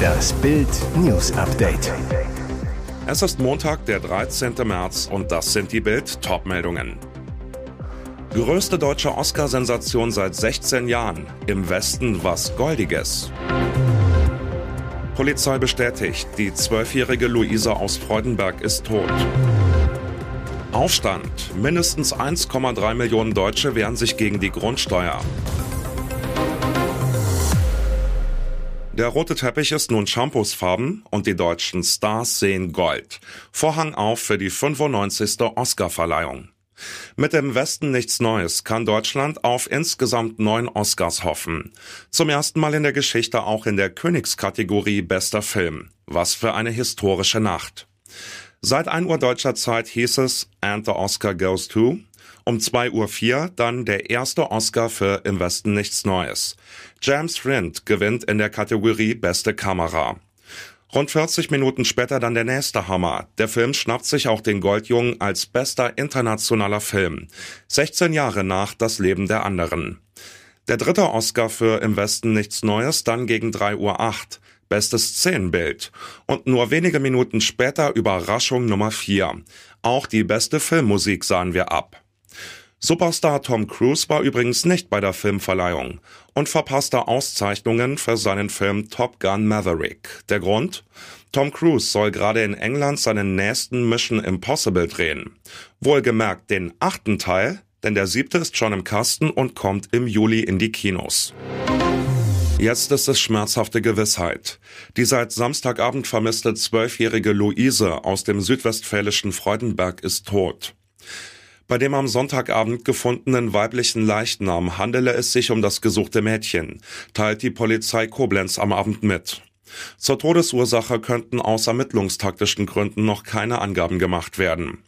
Das Bild News Update. Es ist Montag, der 13. März und das sind die Bild Topmeldungen. Größte deutsche Oscar-Sensation seit 16 Jahren. Im Westen was Goldiges. Polizei bestätigt, die zwölfjährige Luise aus Freudenberg ist tot. Aufstand. Mindestens 1,3 Millionen Deutsche wehren sich gegen die Grundsteuer. Der rote Teppich ist nun Shampoosfarben und die deutschen Stars sehen Gold. Vorhang auf für die 95. Oscarverleihung. Mit dem Westen nichts Neues kann Deutschland auf insgesamt neun Oscars hoffen. Zum ersten Mal in der Geschichte auch in der Königskategorie Bester Film. Was für eine historische Nacht. Seit 1 Uhr deutscher Zeit hieß es And the Oscar goes to. Um 2.04 Uhr dann der erste Oscar für Im Westen nichts Neues. James Rind gewinnt in der Kategorie Beste Kamera. Rund 40 Minuten später dann der nächste Hammer. Der Film schnappt sich auch den Goldjungen als bester internationaler Film. 16 Jahre nach Das Leben der anderen. Der dritte Oscar für Im Westen nichts Neues dann gegen 3.08 Uhr. Bestes Szenenbild. Und nur wenige Minuten später Überraschung Nummer 4. Auch die beste Filmmusik sahen wir ab. Superstar Tom Cruise war übrigens nicht bei der Filmverleihung und verpasste Auszeichnungen für seinen Film Top Gun Maverick. Der Grund? Tom Cruise soll gerade in England seinen nächsten Mission Impossible drehen. Wohlgemerkt den achten Teil, denn der siebte ist schon im Kasten und kommt im Juli in die Kinos. Jetzt ist es schmerzhafte Gewissheit. Die seit Samstagabend vermisste zwölfjährige Luise aus dem südwestfälischen Freudenberg ist tot. Bei dem am Sonntagabend gefundenen weiblichen Leichnam handele es sich um das gesuchte Mädchen, teilt die Polizei Koblenz am Abend mit. Zur Todesursache könnten aus ermittlungstaktischen Gründen noch keine Angaben gemacht werden.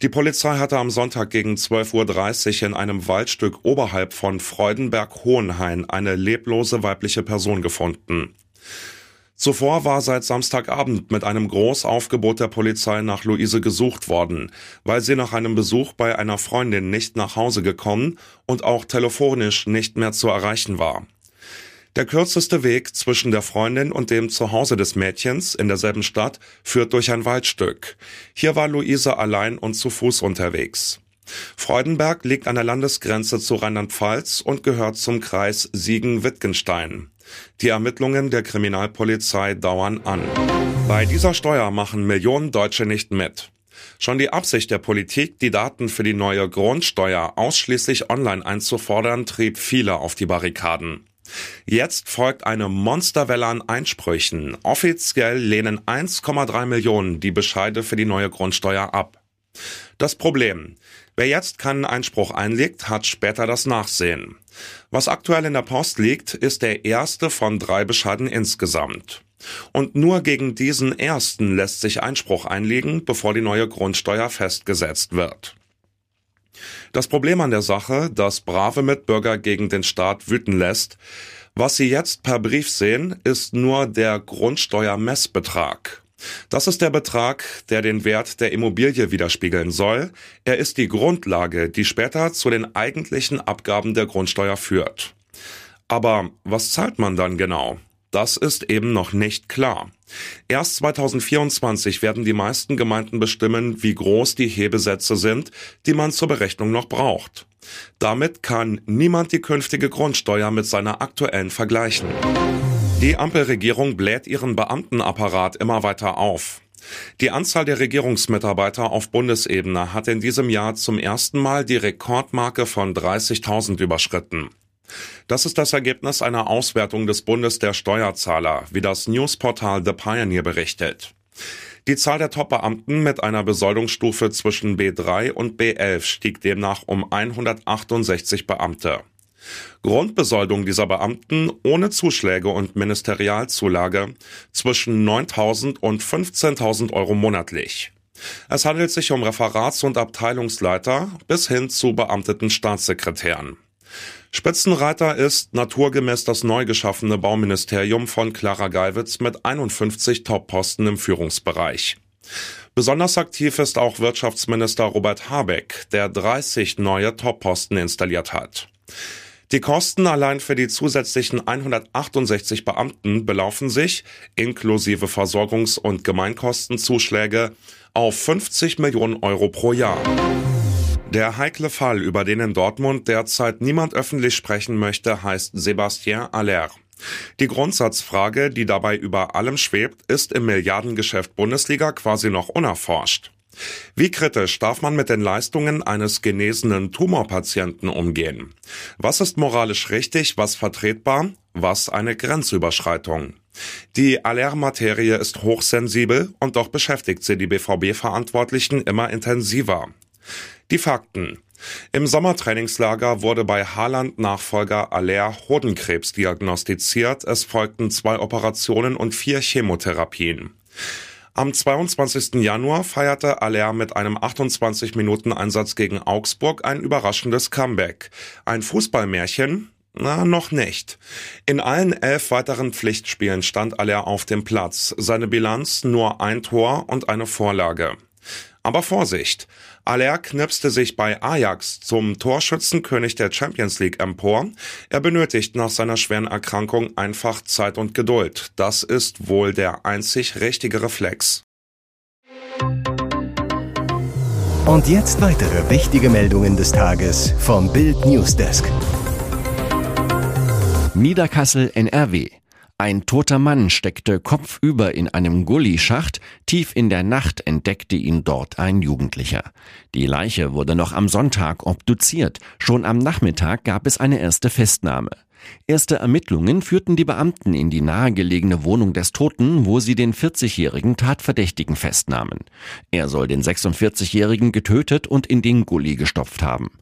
Die Polizei hatte am Sonntag gegen 12.30 Uhr in einem Waldstück oberhalb von Freudenberg-Hohenhain eine leblose weibliche Person gefunden. Zuvor war seit Samstagabend mit einem Großaufgebot der Polizei nach Luise gesucht worden, weil sie nach einem Besuch bei einer Freundin nicht nach Hause gekommen und auch telefonisch nicht mehr zu erreichen war. Der kürzeste Weg zwischen der Freundin und dem Zuhause des Mädchens in derselben Stadt führt durch ein Waldstück. Hier war Luise allein und zu Fuß unterwegs. Freudenberg liegt an der Landesgrenze zu Rheinland-Pfalz und gehört zum Kreis Siegen-Wittgenstein. Die Ermittlungen der Kriminalpolizei dauern an. Bei dieser Steuer machen Millionen Deutsche nicht mit. Schon die Absicht der Politik, die Daten für die neue Grundsteuer ausschließlich online einzufordern, trieb viele auf die Barrikaden. Jetzt folgt eine Monsterwelle an Einsprüchen. Offiziell lehnen 1,3 Millionen die Bescheide für die neue Grundsteuer ab. Das Problem. Wer jetzt keinen Einspruch einlegt, hat später das Nachsehen. Was aktuell in der Post liegt, ist der erste von drei Bescheiden insgesamt. Und nur gegen diesen ersten lässt sich Einspruch einlegen, bevor die neue Grundsteuer festgesetzt wird. Das Problem an der Sache, das brave Mitbürger gegen den Staat wüten lässt, was sie jetzt per Brief sehen, ist nur der Grundsteuermessbetrag. Das ist der Betrag, der den Wert der Immobilie widerspiegeln soll. Er ist die Grundlage, die später zu den eigentlichen Abgaben der Grundsteuer führt. Aber was zahlt man dann genau? Das ist eben noch nicht klar. Erst 2024 werden die meisten Gemeinden bestimmen, wie groß die Hebesätze sind, die man zur Berechnung noch braucht. Damit kann niemand die künftige Grundsteuer mit seiner aktuellen vergleichen. Die Ampelregierung bläht ihren Beamtenapparat immer weiter auf. Die Anzahl der Regierungsmitarbeiter auf Bundesebene hat in diesem Jahr zum ersten Mal die Rekordmarke von 30.000 überschritten. Das ist das Ergebnis einer Auswertung des Bundes der Steuerzahler, wie das Newsportal The Pioneer berichtet. Die Zahl der Top-Beamten mit einer Besoldungsstufe zwischen B3 und B11 stieg demnach um 168 Beamte. Grundbesoldung dieser Beamten ohne Zuschläge und Ministerialzulage zwischen 9.000 und 15.000 Euro monatlich. Es handelt sich um Referats- und Abteilungsleiter bis hin zu beamteten Staatssekretären. Spitzenreiter ist naturgemäß das neu geschaffene Bauministerium von Clara Geiwitz mit 51 Top-Posten im Führungsbereich. Besonders aktiv ist auch Wirtschaftsminister Robert Habeck, der 30 neue Top-Posten installiert hat. Die Kosten allein für die zusätzlichen 168 Beamten belaufen sich, inklusive Versorgungs- und Gemeinkostenzuschläge, auf 50 Millionen Euro pro Jahr. Der heikle Fall, über den in Dortmund derzeit niemand öffentlich sprechen möchte, heißt Sébastien Aller. Die Grundsatzfrage, die dabei über allem schwebt, ist im Milliardengeschäft Bundesliga quasi noch unerforscht. Wie kritisch darf man mit den Leistungen eines genesenen Tumorpatienten umgehen? Was ist moralisch richtig, was vertretbar, was eine Grenzüberschreitung? Die Allermaterie ist hochsensibel und doch beschäftigt sie die BVB-Verantwortlichen immer intensiver. Die Fakten. Im Sommertrainingslager wurde bei Haaland-Nachfolger Aller Hodenkrebs diagnostiziert. Es folgten zwei Operationen und vier Chemotherapien. Am 22. Januar feierte Aller mit einem 28 Minuten Einsatz gegen Augsburg ein überraschendes Comeback. Ein Fußballmärchen? Na, noch nicht. In allen elf weiteren Pflichtspielen stand Aller auf dem Platz. Seine Bilanz nur ein Tor und eine Vorlage. Aber Vorsicht! Aller knipste sich bei Ajax zum Torschützenkönig der Champions League empor. Er benötigt nach seiner schweren Erkrankung einfach Zeit und Geduld. Das ist wohl der einzig richtige Reflex. Und jetzt weitere wichtige Meldungen des Tages vom Bild Newsdesk. Niederkassel NRW ein toter Mann steckte kopfüber in einem Gullischacht. Tief in der Nacht entdeckte ihn dort ein Jugendlicher. Die Leiche wurde noch am Sonntag obduziert. Schon am Nachmittag gab es eine erste Festnahme. Erste Ermittlungen führten die Beamten in die nahegelegene Wohnung des Toten, wo sie den 40-jährigen Tatverdächtigen festnahmen. Er soll den 46-jährigen getötet und in den Gully gestopft haben.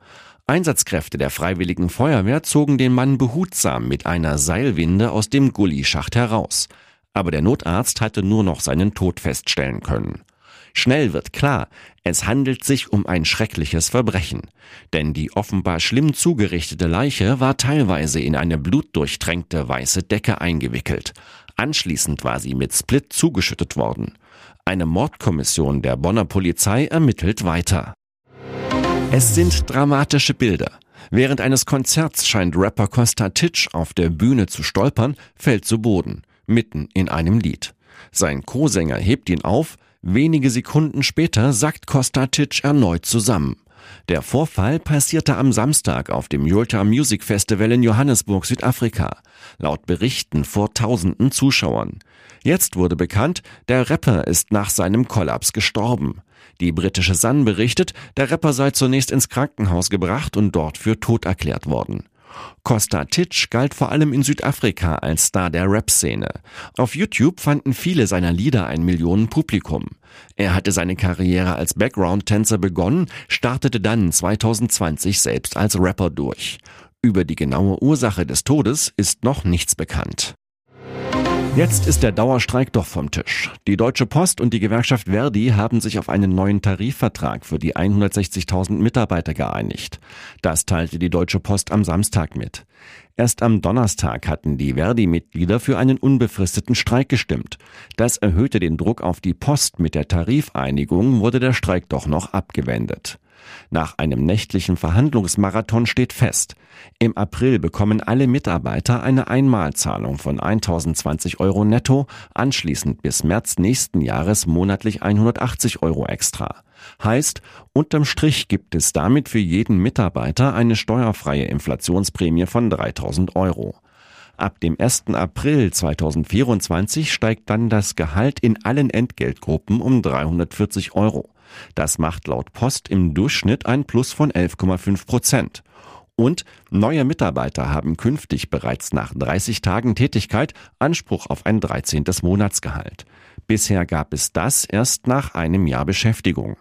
Einsatzkräfte der Freiwilligen Feuerwehr zogen den Mann behutsam mit einer Seilwinde aus dem Gullischacht heraus. Aber der Notarzt hatte nur noch seinen Tod feststellen können. Schnell wird klar, es handelt sich um ein schreckliches Verbrechen. Denn die offenbar schlimm zugerichtete Leiche war teilweise in eine blutdurchtränkte weiße Decke eingewickelt. Anschließend war sie mit Split zugeschüttet worden. Eine Mordkommission der Bonner Polizei ermittelt weiter. Es sind dramatische Bilder. Während eines Konzerts scheint Rapper Costa Titch auf der Bühne zu stolpern, fällt zu Boden, mitten in einem Lied. Sein Co-Sänger hebt ihn auf, wenige Sekunden später sackt Costa Titch erneut zusammen. Der Vorfall passierte am Samstag auf dem Yulta Music Festival in Johannesburg, Südafrika. Laut Berichten vor tausenden Zuschauern. Jetzt wurde bekannt, der Rapper ist nach seinem Kollaps gestorben. Die britische Sun berichtet, der Rapper sei zunächst ins Krankenhaus gebracht und dort für tot erklärt worden. Costa Titch galt vor allem in Südafrika als Star der Rap-Szene. Auf YouTube fanden viele seiner Lieder ein Millionenpublikum. Er hatte seine Karriere als Background-Tänzer begonnen, startete dann 2020 selbst als Rapper durch. Über die genaue Ursache des Todes ist noch nichts bekannt. Jetzt ist der Dauerstreik doch vom Tisch. Die Deutsche Post und die Gewerkschaft Verdi haben sich auf einen neuen Tarifvertrag für die 160.000 Mitarbeiter geeinigt. Das teilte die Deutsche Post am Samstag mit. Erst am Donnerstag hatten die Verdi-Mitglieder für einen unbefristeten Streik gestimmt. Das erhöhte den Druck auf die Post. Mit der Tarifeinigung wurde der Streik doch noch abgewendet. Nach einem nächtlichen Verhandlungsmarathon steht fest, im April bekommen alle Mitarbeiter eine Einmalzahlung von 1020 Euro netto, anschließend bis März nächsten Jahres monatlich 180 Euro extra. Heißt, unterm Strich gibt es damit für jeden Mitarbeiter eine steuerfreie Inflationsprämie von 3000 Euro. Ab dem 1. April 2024 steigt dann das Gehalt in allen Entgeltgruppen um 340 Euro. Das macht laut Post im Durchschnitt ein Plus von 11,5 Prozent. Und neue Mitarbeiter haben künftig bereits nach 30 Tagen Tätigkeit Anspruch auf ein 13. Monatsgehalt. Bisher gab es das erst nach einem Jahr Beschäftigung.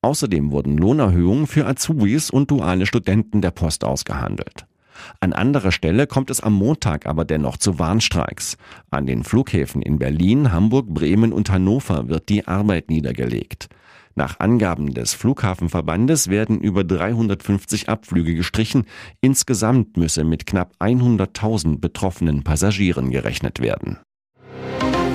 Außerdem wurden Lohnerhöhungen für Azubis und duale Studenten der Post ausgehandelt. An anderer Stelle kommt es am Montag aber dennoch zu Warnstreiks. An den Flughäfen in Berlin, Hamburg, Bremen und Hannover wird die Arbeit niedergelegt. Nach Angaben des Flughafenverbandes werden über 350 Abflüge gestrichen. Insgesamt müsse mit knapp 100.000 betroffenen Passagieren gerechnet werden.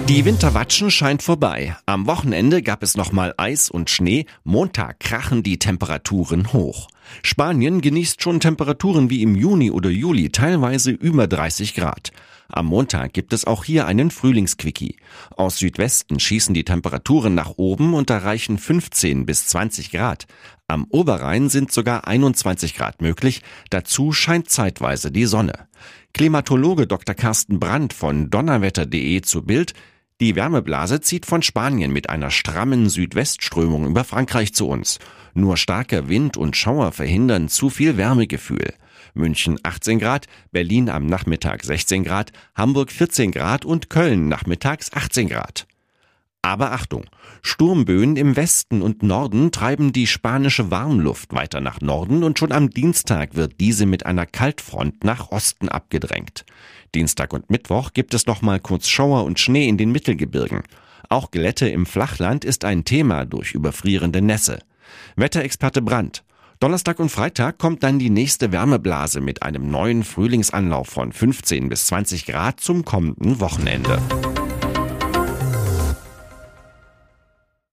Die Winterwatschen scheint vorbei. Am Wochenende gab es nochmal Eis und Schnee. Montag krachen die Temperaturen hoch. Spanien genießt schon Temperaturen wie im Juni oder Juli, teilweise über 30 Grad. Am Montag gibt es auch hier einen Frühlingsquickie. Aus Südwesten schießen die Temperaturen nach oben und erreichen 15 bis 20 Grad. Am Oberrhein sind sogar 21 Grad möglich. Dazu scheint zeitweise die Sonne. Klimatologe Dr. Carsten Brandt von donnerwetter.de zu Bild. Die Wärmeblase zieht von Spanien mit einer strammen Südwestströmung über Frankreich zu uns. Nur starker Wind und Schauer verhindern zu viel Wärmegefühl. München 18 Grad, Berlin am Nachmittag 16 Grad, Hamburg 14 Grad und Köln nachmittags 18 Grad. Aber Achtung, Sturmböen im Westen und Norden treiben die spanische Warmluft weiter nach Norden und schon am Dienstag wird diese mit einer Kaltfront nach Osten abgedrängt. Dienstag und Mittwoch gibt es nochmal kurz Schauer und Schnee in den Mittelgebirgen. Auch Glätte im Flachland ist ein Thema durch überfrierende Nässe. Wetterexperte Brandt. Donnerstag und Freitag kommt dann die nächste Wärmeblase mit einem neuen Frühlingsanlauf von 15 bis 20 Grad zum kommenden Wochenende.